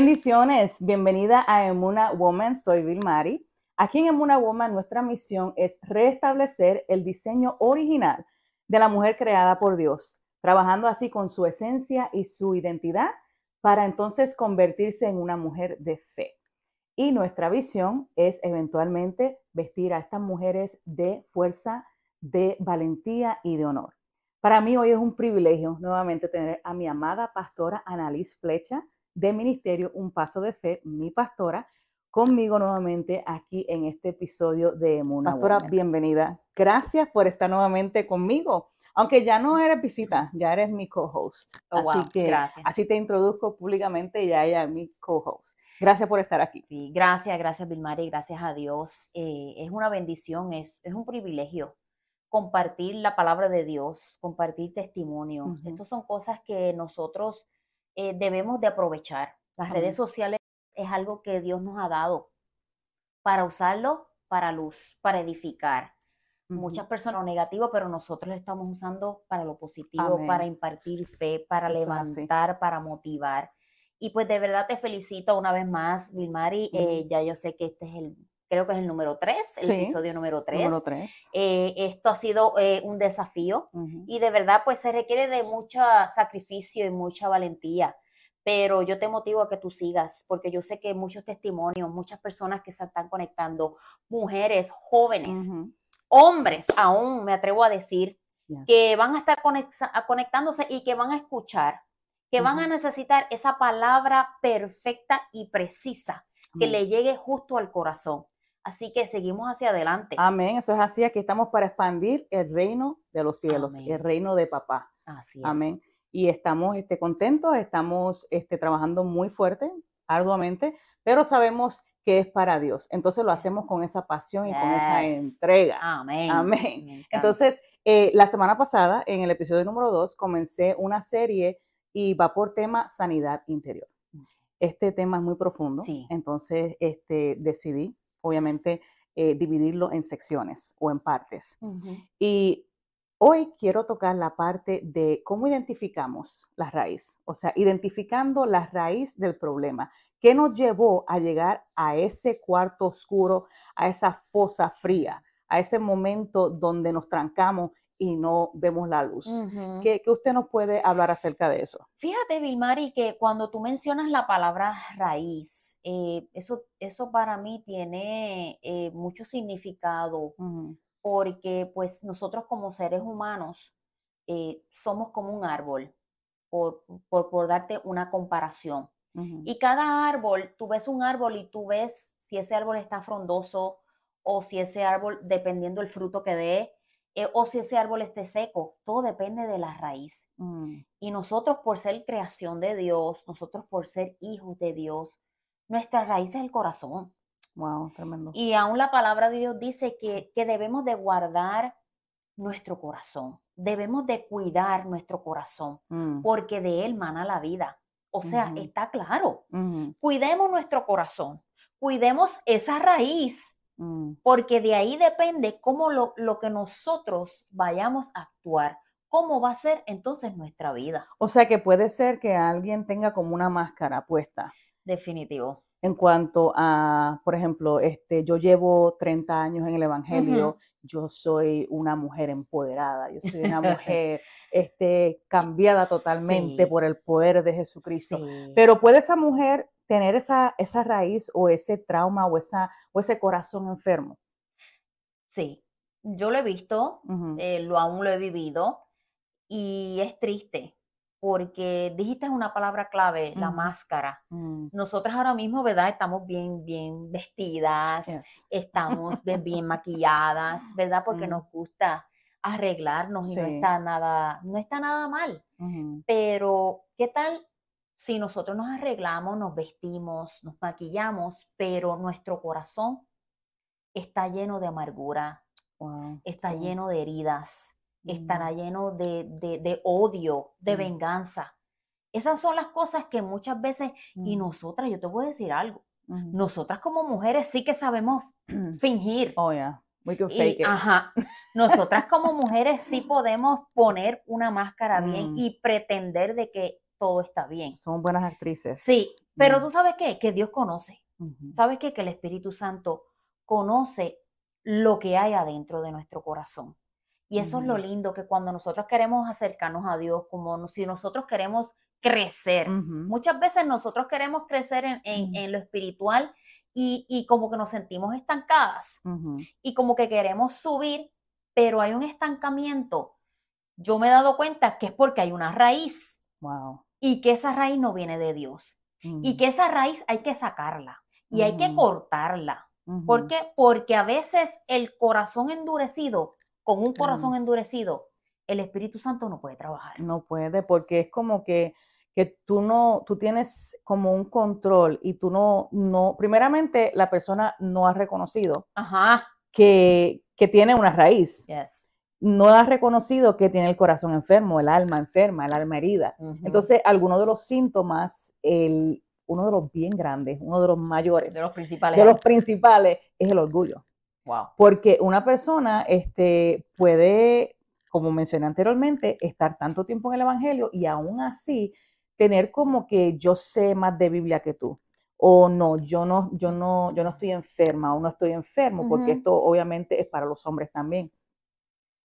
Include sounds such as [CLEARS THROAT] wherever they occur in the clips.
Bendiciones, bienvenida a Emuna Woman, soy Vilmari. Aquí en Emuna Woman nuestra misión es restablecer el diseño original de la mujer creada por Dios, trabajando así con su esencia y su identidad para entonces convertirse en una mujer de fe. Y nuestra visión es eventualmente vestir a estas mujeres de fuerza, de valentía y de honor. Para mí hoy es un privilegio nuevamente tener a mi amada pastora Annalise Flecha de Ministerio Un Paso de Fe, mi pastora, conmigo nuevamente aquí en este episodio de Emuna. Pastora, bienvenida. Gracias por estar nuevamente conmigo. Aunque ya no eres visita, ya eres mi co-host. Oh, así que gracias. así te introduzco públicamente y ya ella es mi co-host. Gracias por estar aquí. Sí, gracias, gracias Vilmari, gracias a Dios. Eh, es una bendición, es, es un privilegio compartir la palabra de Dios, compartir testimonio. Ujú. Estas son cosas que nosotros eh, debemos de aprovechar. Las Amén. redes sociales es algo que Dios nos ha dado para usarlo para luz, para edificar. Muchas personas lo negativo, pero nosotros lo estamos usando para lo positivo, Amén. para impartir fe, para Eso levantar, para motivar. Y pues de verdad te felicito una vez más, Vilmari. eh, ya yo sé que este es el, creo que es el número 3, el Sí, episodio número 3. Número tres. esto ha sido eh, un desafío Ujú. y de verdad pues se requiere de mucho sacrificio y mucha valentía. Pero yo te motivo a que tú sigas, porque yo sé que muchos testimonios, muchas personas que se están conectando, mujeres, jóvenes, Ujú. hombres aún, me atrevo a decir, Yes. que van a estar conectándose y que van a escuchar, que van a necesitar esa palabra perfecta y precisa que le llegue justo al corazón. Así que seguimos hacia adelante. Amén, eso es así. Aquí estamos para expandir el reino de los cielos, el reino de papá. Así es. Amén. Y estamos este, contentos, estamos este, trabajando muy fuerte, arduamente, pero sabemos que es para Dios. Entonces lo hacemos con esa pasión y con esa entrega. Amén. Amén. Entonces, eh, la semana pasada, en el episodio número 2, comencé una serie y va por tema sanidad interior. Este tema es muy profundo, Sí. entonces este, decidí, obviamente, eh, dividirlo en secciones o en partes. Y hoy quiero tocar la parte de cómo identificamos la raíz, o sea, identificando la raíz del problema. ¿Qué nos llevó a llegar a ese cuarto oscuro, a esa fosa fría, a ese momento donde nos trancamos y no vemos la luz? Ujú. ¿Qué, qué usted nos puede hablar acerca de eso? Fíjate, Vilmari, que cuando tú mencionas la palabra raíz, eh, eso, eso para mí tiene eh, mucho significado porque pues nosotros como seres humanos eh, somos como un árbol, por, por, por darte una comparación. Y cada árbol, tú ves un árbol y tú ves si ese árbol está frondoso o si ese árbol, dependiendo del fruto que dé, eh, o si ese árbol esté seco, todo depende de la raíz. mm, Y nosotros por ser creación de Dios, nosotros por ser hijos de Dios, nuestra raíz es el corazón. Wow, tremendo. Y aún la palabra de Dios dice que, que debemos de guardar nuestro corazón, debemos de cuidar nuestro corazón, Mm, porque de él mana la vida. O sea, está claro. Cuidemos nuestro corazón, cuidemos esa raíz, mm. porque de ahí depende cómo lo, lo que nosotros vayamos a actuar, cómo va a ser entonces nuestra vida. O sea que puede ser que alguien tenga como una máscara puesta. Definitivo. en cuanto a, por ejemplo, este, yo llevo 30 años en el Evangelio, yo soy una mujer empoderada, yo soy una [LAUGHS] mujer este, cambiada totalmente Sí. por el poder de Jesucristo. Sí. Pero puede esa mujer tener esa, esa raíz o ese trauma o, esa, o ese corazón enfermo. Sí, yo lo he visto, eh, lo aún lo he vivido y es triste porque dijiste una palabra clave, la máscara. mm, Nosotras ahora mismo, ¿verdad? Estamos bien, bien vestidas, yes, estamos bien, bien [LAUGHS] maquilladas, ¿verdad? Porque Mm. nos gusta arreglarnos y no está nada, no está nada mal. Pero, ¿qué tal si nosotros nos arreglamos, nos vestimos, nos maquillamos, pero nuestro corazón está lleno de amargura, wow, está sí, lleno de heridas, mm, estará lleno de, de- de odio, de Mm. venganza? Esas son las cosas que muchas veces, y mm, nosotras, yo te voy a decir algo, nosotras como mujeres sí que sabemos [CLEARS THROAT] fingir. Oh, yeah, we can Y, fake it. ajá, nosotras como mujeres sí [LAUGHS] podemos poner una máscara bien Mm. y pretender de que todo está bien. Son buenas actrices. Sí, Pero Mm. tú sabes qué, que Dios conoce. ¿Sabes qué? Que el Espíritu Santo conoce lo que hay adentro de nuestro corazón. Y eso es lo lindo, que cuando nosotros queremos acercarnos a Dios, como si nosotros queremos crecer, muchas veces nosotros queremos crecer en, en- Ujú. en lo espiritual y, y como que nos sentimos estancadas y como que queremos subir, pero hay un estancamiento. Yo me he dado cuenta que es porque hay una raíz Wow. Y que esa raíz no viene de Dios y Ujú. que esa raíz hay que sacarla y hay que Ujú. cortarla. Ujú. ¿Por qué? Porque a veces el corazón endurecido, con un corazón endurecido, el Espíritu Santo no puede trabajar. No puede, porque es como que, que tú no, tú tienes como un control y tú no, no, primeramente la persona no ha reconocido Ajá. que, que tiene una raíz, Yes. No ha reconocido que tiene el corazón enfermo, el alma enferma, el alma herida. Entonces, algunos de los síntomas, el, uno de los bien grandes, uno de los mayores, de los principales. de los principales, es el orgullo. Wow. Porque una persona este, puede, como mencioné anteriormente, estar tanto tiempo en el Evangelio y aún así tener como que yo sé más de Biblia que tú. O no, yo no, yo no, yo no estoy enferma o no estoy enfermo, porque esto obviamente es para los hombres también.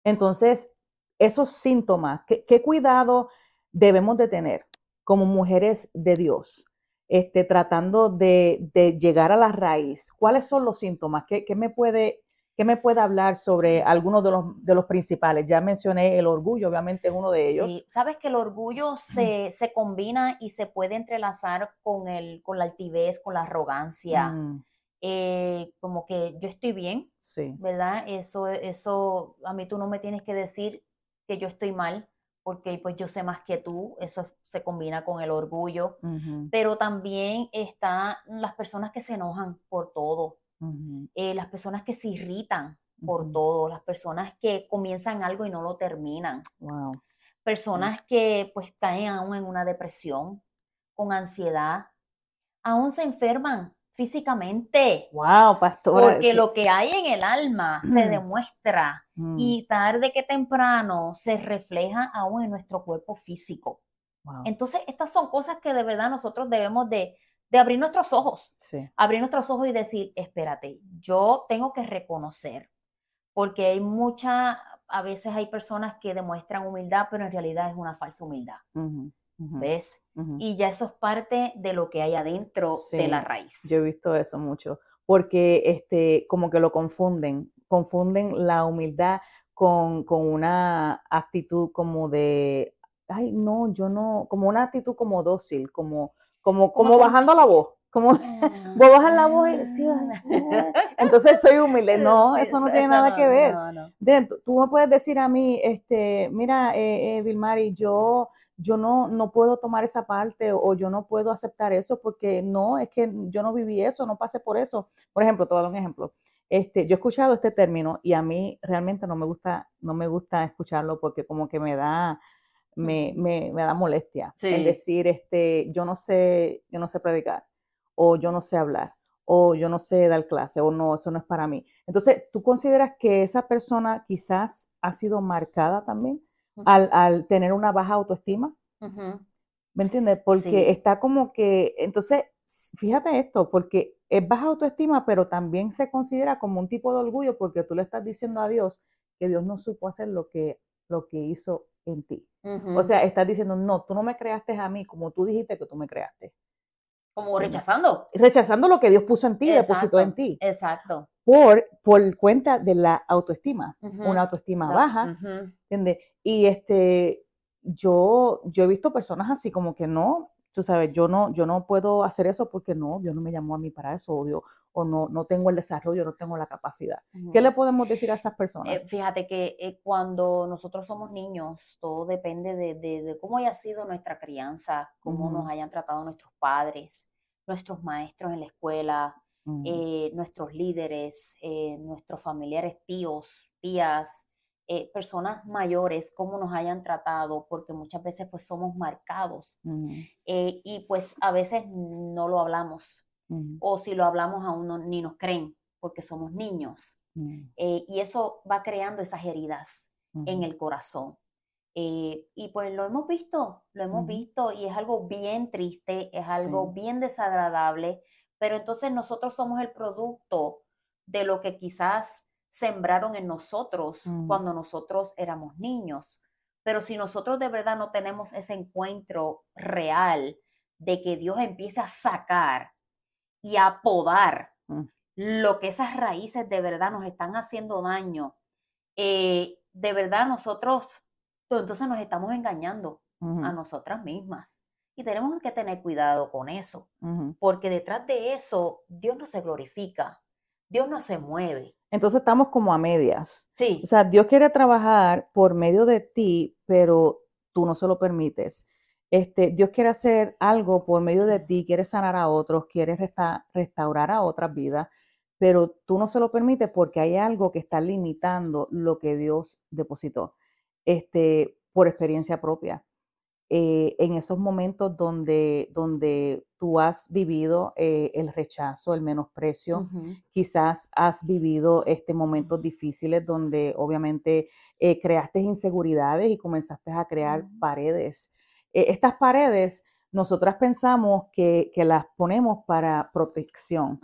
Entonces, esos síntomas, ¿qué, qué cuidado debemos de tener como mujeres de Dios? Este, tratando de, de llegar a la raíz. ¿Cuáles son los síntomas? ¿Qué, qué me puede, qué me puede hablar sobre algunos de los, de los principales? Ya mencioné el orgullo, obviamente es uno de ellos. Sí, sabes que el orgullo se, se combina y se puede entrelazar con, el, con la altivez, con la arrogancia, Mm, eh, como que yo estoy bien, sí. ¿verdad? Eso, eso, a mí tú no me tienes que decir que yo estoy mal, porque pues yo sé más que tú, eso se combina con el orgullo, pero también están las personas que se enojan por todo, eh, las personas que se irritan por todo, las personas que comienzan algo y no lo terminan, Wow. personas que pues caen aún en una depresión, con ansiedad, aún se enferman físicamente, Wow, pastora. porque lo que hay en el alma se Mm. demuestra Mm, y tarde que temprano se refleja aún en nuestro cuerpo físico. wow, Entonces, estas son cosas que de verdad nosotros debemos de, de abrir nuestros ojos, sí. abrir nuestros ojos y decir, espérate, yo tengo que reconocer, porque hay mucha, a veces hay personas que demuestran humildad, pero en realidad es una falsa humildad, ¿ves? Y ya eso es parte de lo que hay adentro de la raíz. Yo he visto eso mucho, porque este, como que lo confunden, confunden la humildad con, con una actitud como de, ay, no, yo no, como una actitud como dócil, como, como, como bajando la voz, como voy a bajar la voz y sí, ay, [LAUGHS] entonces soy humilde. No, Sí, eso no eso- tiene eso nada no, que ver. no, no. De- tú- me puedes decir a mí, este, mira, eh, eh, Vilmari, yo, yo no, no puedo tomar esa parte o yo no puedo aceptar eso porque no, es que yo no viví eso, no pasé por eso. Por ejemplo, te voy a dar un ejemplo. Este, yo he escuchado este término y a mí realmente no me gusta, no me gusta escucharlo porque como que me da, me, me, me da molestia el Sí. decir, este, yo no sé, yo no sé predicar o yo no sé hablar o yo no sé dar clase o no, eso no es para mí. Entonces, ¿tú consideras que esa persona quizás ha sido marcada también al, al tener una baja autoestima? ¿Me entiendes? Porque Sí. está como que, entonces, fíjate esto, porque es baja autoestima, pero también se considera como un tipo de orgullo porque tú le estás diciendo a Dios que Dios no supo hacer lo que, lo que hizo en ti. O sea, estás diciendo, no, tú no me creaste a mí como tú dijiste que tú me creaste. Como rechazando. Rechazando lo que Dios puso en ti, depositó en Exacto, ti, Exacto. por, por cuenta de la autoestima, una autoestima baja. ¿entiendes? Y este, yo, yo he visto personas así como que no, tú sabes, yo no, yo no puedo hacer eso porque no, Dios no me llamó a mí para eso, o, Dios- o no, no tengo el desarrollo, no tengo la capacidad. ¿Qué le podemos decir a esas personas? Eh, fíjate que eh, cuando nosotros somos niños, todo depende de, de- de cómo haya sido nuestra crianza, cómo nos hayan tratado nuestros padres, nuestros maestros en la escuela, eh, nuestros líderes, nuestros familiares, tíos, tías, eh, personas mayores, cómo nos hayan tratado, porque muchas veces pues somos marcados eh, y pues a veces no lo hablamos o si lo hablamos aún no- ni nos creen porque somos niños eh, y eso va creando esas heridas en el corazón. Y pues lo hemos visto, lo hemos visto y es algo bien triste, es algo bien desagradable, pero entonces nosotros somos el producto de lo que quizás sembraron en nosotros Mm. cuando nosotros éramos niños. Pero si nosotros de verdad no tenemos ese encuentro real de que Dios empiece a sacar y a podar Mm. lo que esas raíces de verdad nos están haciendo daño, eh, de verdad nosotros, pues entonces nos estamos engañando a nosotras mismas. Y tenemos que tener cuidado con eso, porque detrás de eso Dios no se glorifica, Dios no se mueve. Entonces estamos como a medias. Sí, O sea, Dios quiere trabajar por medio de ti, pero tú no se lo permites. Este, Dios quiere hacer algo por medio de ti, quiere sanar a otros, quiere resta- restaurar a otras vidas, pero tú no se lo permites porque hay algo que está limitando lo que Dios depositó, este, por experiencia propia. Eh, en esos momentos donde, donde tú has vivido eh, el rechazo, el menosprecio, quizás has vivido este, momentos difíciles donde obviamente eh, creaste inseguridades y comenzaste a crear paredes. Estas paredes, nosotras pensamos que, que las ponemos para protección,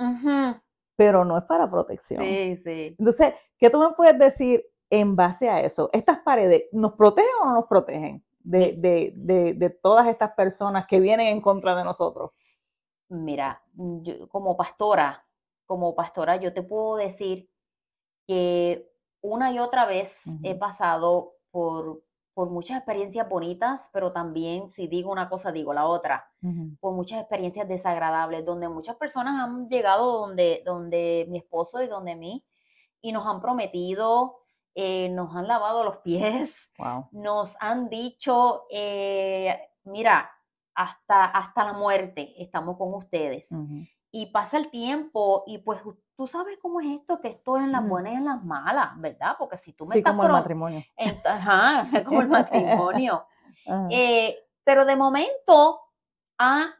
pero no es para protección. Sí, sí. Entonces, ¿qué tú me puedes decir en base a eso? ¿Estas paredes nos protegen o no nos protegen de, de, de, de todas estas personas que vienen en contra de nosotros? Mira, yo como pastora, como pastora, yo te puedo decir que una y otra vez he pasado por, por muchas experiencias bonitas, pero también si digo una cosa, digo la otra, por muchas experiencias desagradables, donde muchas personas han llegado donde, donde mi esposo y donde mí y nos han prometido, eh, nos han lavado los pies, Wow. nos han dicho, eh, mira, hasta, hasta la muerte estamos con ustedes. Y pasa el tiempo y pues tú sabes cómo es esto, que esto es en las buenas y en las malas, ¿verdad? Porque si tú me Sí, estás como el matrimonio. ajá, [LAUGHS] como el matrimonio. [LAUGHS] Eh, pero de momento, ah,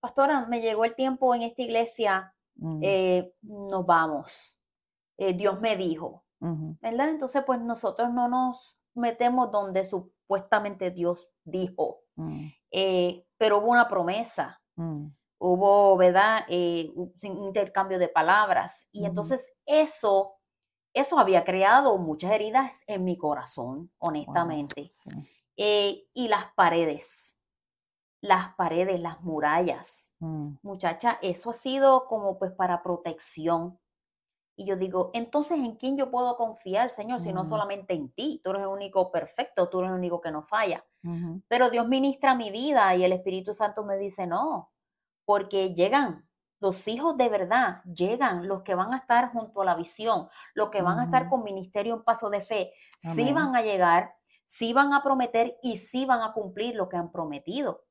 pastora, me llegó el tiempo en esta iglesia, eh, nos vamos. Eh, Dios me dijo, Entonces, pues nosotros no nos metemos donde supuestamente Dios dijo, mm, eh, pero hubo una promesa, mm, hubo, ¿verdad? Eh, un intercambio de palabras. Y entonces eso, eso había creado muchas heridas en mi corazón, wow, honestamente. sí. Eh, y las paredes, las paredes, las murallas. Mm, Muchacha, eso ha sido como pues para protección. Y yo digo, entonces, ¿en quién yo puedo confiar, Señor, si no Mm. solamente en ti? Tú eres el único perfecto, tú eres el único que no falla. Pero Dios ministra mi vida y el Espíritu Santo me dice, no, porque llegan los hijos de verdad, llegan los que van a estar junto a la visión, los que van a estar Ujú. con ministerio en paso de fe, sí Amén. van a llegar, sí van a prometer y sí van a cumplir lo que han prometido.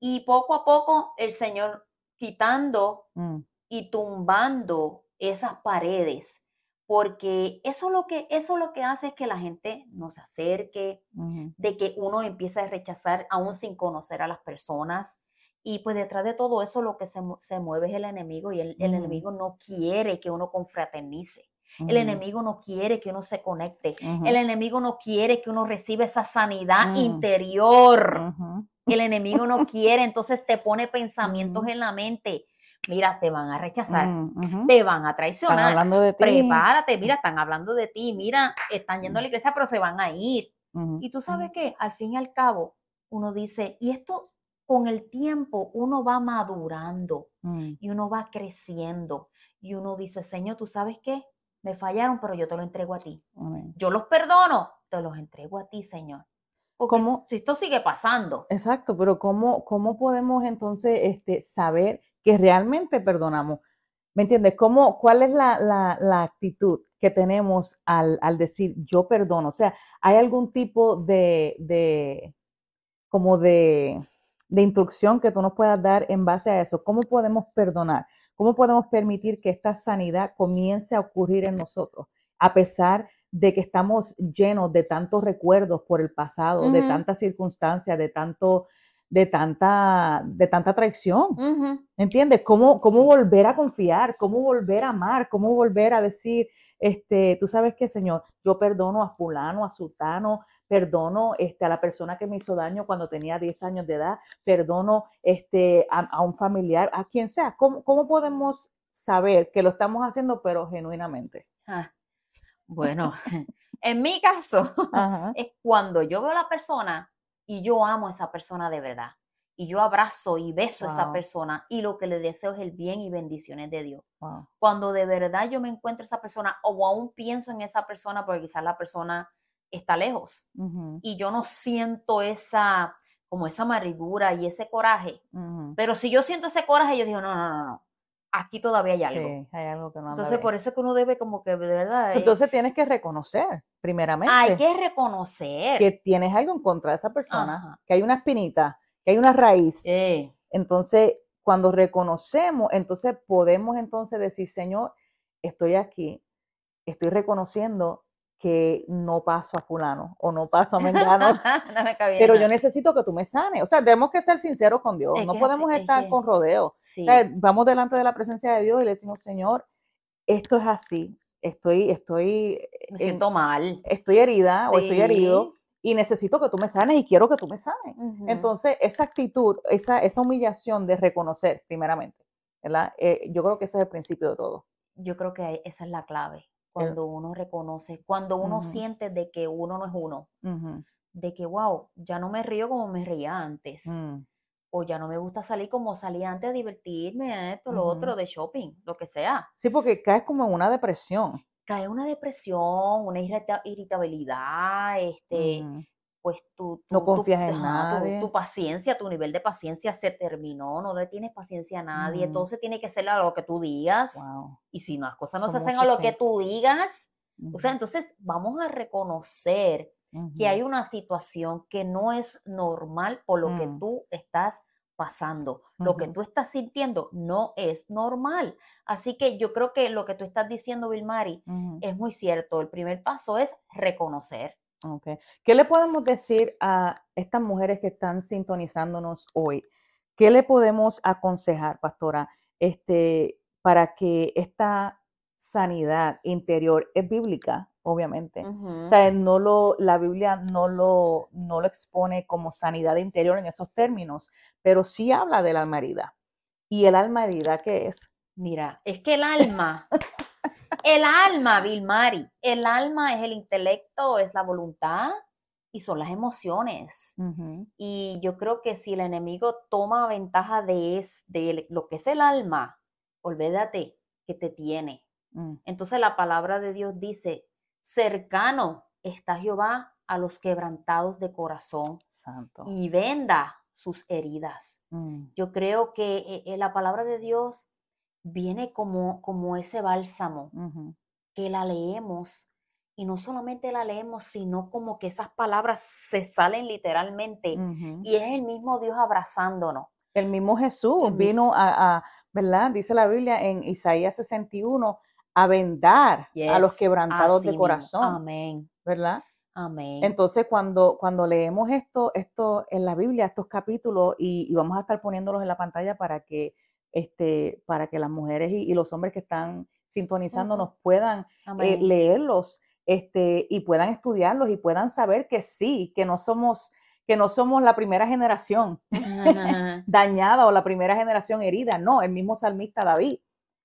Y poco a poco el Señor quitando mm, y tumbando esas paredes, porque eso lo que eso lo que hace es que la gente no se acerque, de que uno empieza a rechazar aún sin conocer a las personas. Y pues detrás de todo eso lo que se, se mueve es el enemigo y el, el enemigo no quiere que uno confraternice. El ujú, enemigo no quiere que uno se conecte. El enemigo no quiere que uno reciba esa sanidad Mm. interior. El enemigo no quiere, entonces te pone pensamientos en la mente. Mira, te van a rechazar, mm, te van a Están traicionar. hablando de ti. Prepárate, mira, están hablando de ti, mira, están yendo a la iglesia, pero se van a ir. Y tú sabes que al fin y al cabo, uno dice, y esto con el tiempo uno va madurando mm, y uno va creciendo y uno dice, Señor, ¿tú sabes qué? Me fallaron, pero yo te lo entrego a ti. Yo los perdono, te los entrego a ti, Señor. Porque ¿Cómo? si esto sigue pasando, Exacto, pero ¿cómo, cómo podemos entonces este, saber que realmente perdonamos? ¿Me entiendes? ¿Cómo, ¿Cuál es la, la- la actitud que tenemos al, al decir yo perdono? O sea, ¿hay algún tipo de, de como de, de instrucción que tú nos puedas dar en base a eso? ¿Cómo podemos perdonar? ¿Cómo podemos permitir que esta sanidad comience a ocurrir en nosotros? A pesar de que estamos llenos de tantos recuerdos por el pasado, de tantas circunstancias, de tanto, de tanta, de tanta traición. ujú, ¿Entiendes? ¿Cómo, cómo Sí. volver a confiar? ¿Cómo volver a amar? ¿Cómo volver a decir, este, tú sabes qué, Señor, yo perdono a fulano, a sultano, perdono este, a la persona que me hizo daño cuando tenía 10 años de edad, perdono este, a, un familiar, a quien sea. ¿Cómo, ¿Cómo, podemos saber que lo estamos haciendo, pero genuinamente? Ah, bueno, [LAUGHS] en mi caso, es cuando yo veo a la persona y yo amo a esa persona de verdad y yo abrazo y beso a esa persona y lo que le deseo es el bien y bendiciones de Dios. Cuando de verdad yo me encuentro esa persona o aún pienso en esa persona porque quizás la persona está lejos y yo no siento esa como esa amargura y ese coraje. Pero si yo siento ese coraje, yo digo, no, no, no, no. Aquí todavía hay algo. Sí, hay algo que no Entonces, por eso es que uno debe como que de verdad. Entonces tienes que reconocer, primeramente. Hay que reconocer. Que tienes algo en contra de esa persona, que hay una espinita que hay una raíz. Entonces, cuando reconocemos, entonces podemos entonces decir, Señor, estoy aquí, estoy reconociendo que no paso a fulano o no paso a mengano, [LAUGHS] pero yo necesito que tú me sanes. O sea, tenemos que ser sinceros con Dios, no podemos estar con rodeo. vamos delante de la presencia de Dios y le decimos, Señor, esto es así, estoy, estoy, me siento mal, estoy herida o estoy herido y necesito que tú me sanes y quiero que tú me sanes. Entonces, esa actitud, esa, esa humillación de reconocer, primeramente, ¿verdad? Eh, yo creo que ese es el principio de todo. Yo creo que esa es la clave, cuando uno reconoce, cuando uno siente de que uno no es uno, de que, wow, ya no me río como me reía antes, mm. o ya no me gusta salir como salía antes, a divertirme, esto, lo otro, de shopping, lo que sea. Sí, porque caes como en una depresión. Cae una depresión, una irritabilidad, este, pues tu, no confías en nadie. Tu, paciencia, tu nivel de paciencia se terminó, no le tienes paciencia a nadie, todo se tiene que hacer a lo que tú digas. Y si no, las cosas no se hacen a lo que tú digas, o sea, entonces vamos a reconocer que hay una situación que no es normal por lo que mm. tú estás pasando. Lo que tú estás sintiendo no es normal. Así que yo creo que lo que tú estás diciendo, Vilmari, es muy cierto. El primer paso es reconocer. Okay. ¿Qué le podemos decir a estas mujeres que están sintonizándonos hoy? ¿Qué le podemos aconsejar, pastora, este, para que esta sanidad interior es bíblica? obviamente. O sea, no lo, la Biblia no lo, no lo expone como sanidad interior en esos términos, pero sí habla de la alma herida. ¿Y el alma herida qué es? Mira, es que el alma, el alma, Vilmari, el alma es el intelecto, es la voluntad y son las emociones. Y yo creo que si el enemigo toma ventaja de, es, de lo que es el alma, olvídate que te tiene. Mm. Entonces la palabra de Dios dice, cercano está Jehová a los quebrantados de corazón Santo. y venda sus heridas. Mm. Yo creo que eh, eh, la palabra de Dios viene como, como ese bálsamo que la leemos y no solamente la leemos, sino como que esas palabras se salen literalmente y es el mismo Dios abrazándonos. El mismo Jesús vino a, a, ¿verdad? Dice la Biblia en Isaías 61, a vendar a los quebrantados de corazón. Amén. ¿Verdad? Amén. Entonces, cuando, cuando leemos esto, esto en la Biblia, estos capítulos, y, vamos a estar poniéndolos en la pantalla para que, este, para que las mujeres y, los hombres que están sintonizándonos puedan eh, leerlos este, y puedan estudiarlos y puedan saber que sí, que no somos que no somos la primera generación [LAUGHS] dañada o la primera generación herida, no, el mismo salmista David.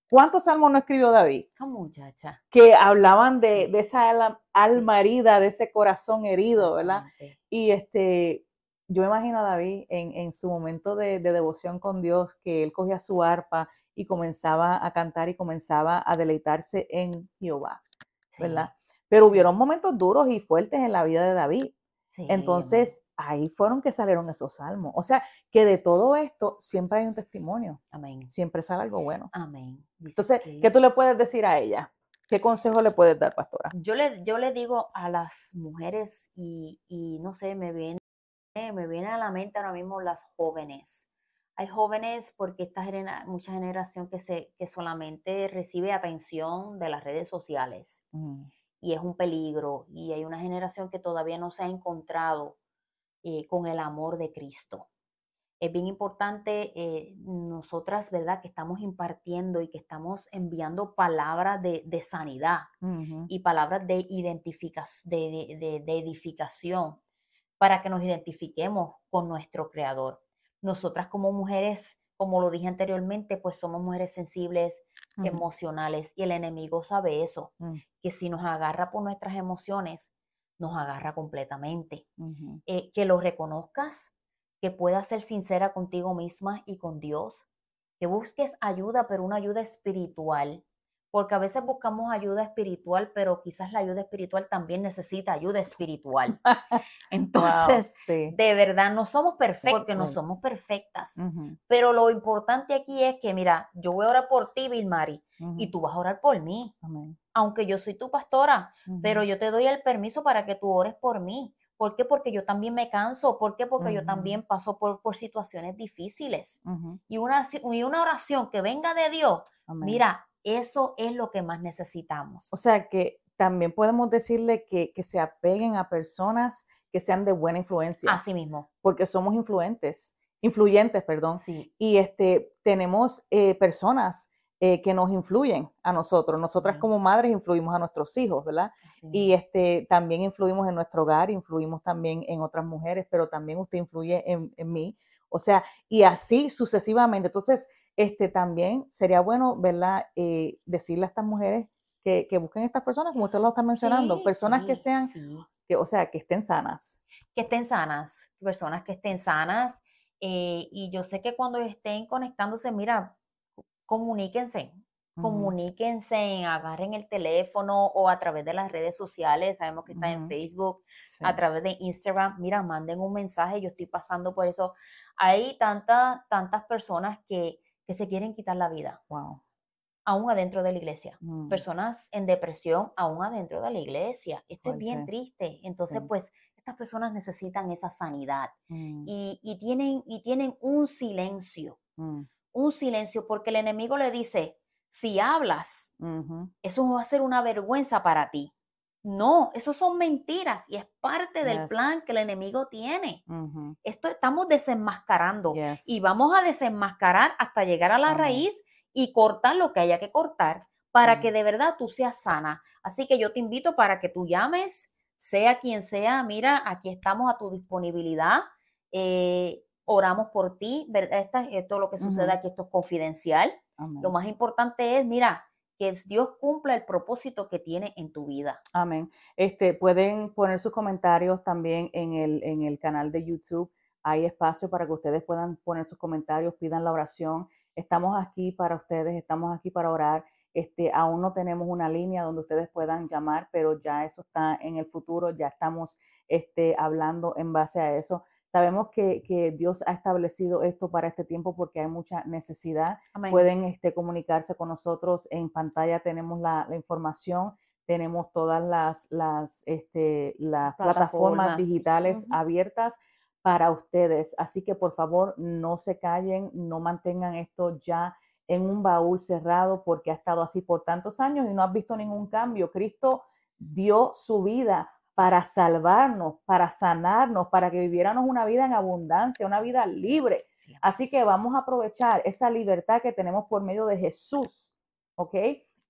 ¿Cuántos salmos no escribió David? Oh, muchacha. Que hablaban de, esa alma, herida, de ese corazón herido, ¿verdad? Y este, yo imagino a David en, su momento de, devoción con Dios, que él cogía su arpa y comenzaba a cantar y comenzaba a deleitarse en Jehová, ¿verdad? Pero hubieron momentos duros y fuertes en la vida de David. Entonces, ahí fueron que salieron esos salmos. O sea, que de todo esto siempre hay un testimonio. Amén. Siempre sale algo bueno. Amén. Entonces, ¿qué tú le puedes decir a ella? ¿Qué consejo le puedes dar, pastora? Yo le, yo le digo a las mujeres y, no sé, me viene, me viene a la mente ahora mismo las jóvenes. Hay jóvenes porque esta mucha generación que, se, que solamente recibe atención de las redes sociales y es un peligro y hay una generación que todavía no se ha encontrado eh, con el amor de Cristo. es bien importante eh, nosotras, ¿verdad? Que estamos impartiendo y que estamos enviando palabras de, sanidad y palabras de, de, de, edificación para que nos identifiquemos con nuestro Creador. Nosotras como mujeres, como lo dije anteriormente, pues somos mujeres sensibles, emocionales y el enemigo sabe eso, mm. que si nos agarra por nuestras emociones, nos agarra completamente. Eh, que lo reconozcas, que puedas ser sincera contigo misma y con Dios, que busques ayuda, pero una ayuda espiritual, porque a veces buscamos ayuda espiritual, pero quizás la ayuda espiritual también necesita ayuda espiritual. [LAUGHS] Entonces, de verdad, no somos perfectos, porque no somos perfectas, pero lo importante aquí es que, mira, yo voy a orar por ti, Vilmari, y tú vas a orar por mí. Aunque yo soy tu pastora, pero yo te doy el permiso para que tú ores por mí. ¿Por qué? Porque yo también me canso. ¿Por qué? Porque yo también paso por, por situaciones difíciles. y, una, y una oración que venga de Dios, mira, eso es lo que más necesitamos. O sea que también podemos decirle que, se apeguen a personas que sean de buena influencia. Así mismo. Porque somos influentes, influyentes, perdón. Sí. Y este, tenemos eh, personas eh, que nos influyen a nosotros. Nosotras como madres influimos a nuestros hijos, ¿verdad? Y este, también influimos en nuestro hogar, influimos también en otras mujeres, pero también usted influye en, mí. O sea, y así sucesivamente. Entonces, este, también sería bueno, ¿verdad? Eh, decirle a estas mujeres que, busquen estas personas, como usted lo está mencionando, personas que sean, que, o sea, que estén sanas. Que estén sanas, personas que estén sanas. Eh, y yo sé que cuando estén conectándose, mira, comuníquense, comuníquense, agarren el teléfono o a través de las redes sociales, sabemos que está en Facebook, a través de Instagram, mira, manden un mensaje, yo estoy pasando por eso. Hay tantas, tantas personas que, que se quieren quitar la vida. Wow. Aún adentro de la iglesia. Mm. Personas en depresión aún adentro de la iglesia. Esto es bien triste. Entonces, pues, estas personas necesitan esa sanidad mm. y, y, tienen, y tienen un silencio. Mm un silencio porque el enemigo le dice, si hablas, eso va a ser una vergüenza para ti. No, eso son mentiras y es parte del plan que el enemigo tiene. Esto estamos desenmascarando y vamos a desenmascarar hasta llegar a la raíz y cortar lo que haya que cortar para que de verdad tú seas sana. Así que yo te invito para que tú llames, sea quien sea, mira, aquí estamos a tu disponibilidad. Eh, oramos por ti, ¿verdad? esto lo que sucede aquí, esto es confidencial. Lo más importante es, mira, que Dios cumpla el propósito que tiene en tu vida. Amén. Este, pueden poner sus comentarios también en el, en el canal de YouTube. Hay espacio para que ustedes puedan poner sus comentarios, pidan la oración. Estamos aquí para ustedes, estamos aquí para orar. Este, aún no tenemos una línea donde ustedes puedan llamar, pero ya eso está en el futuro, ya estamos este, hablando en base a eso. Sabemos que, Dios ha establecido esto para este tiempo porque hay mucha necesidad. Pueden este, comunicarse con nosotros. En pantalla tenemos la, información, tenemos todas las, las, este, las plataformas, digitales abiertas para ustedes. Así que por favor no se callen, no mantengan esto ya en un baúl cerrado porque ha estado así por tantos años y no has visto ningún cambio. Cristo dio su vida para salvarnos, para sanarnos, para que viviéramos una vida en abundancia, una vida libre. Así que vamos a aprovechar esa libertad que tenemos por medio de Jesús, ¿ok?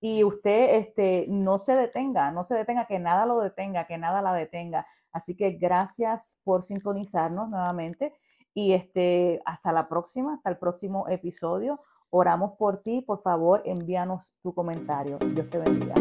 Y usted este, no se detenga, no se detenga, que nada lo detenga, que nada la detenga. Así que gracias por sintonizarnos nuevamente y este, hasta la próxima, hasta el próximo episodio. Oramos por ti, por favor, envíanos tu comentario. Dios te bendiga.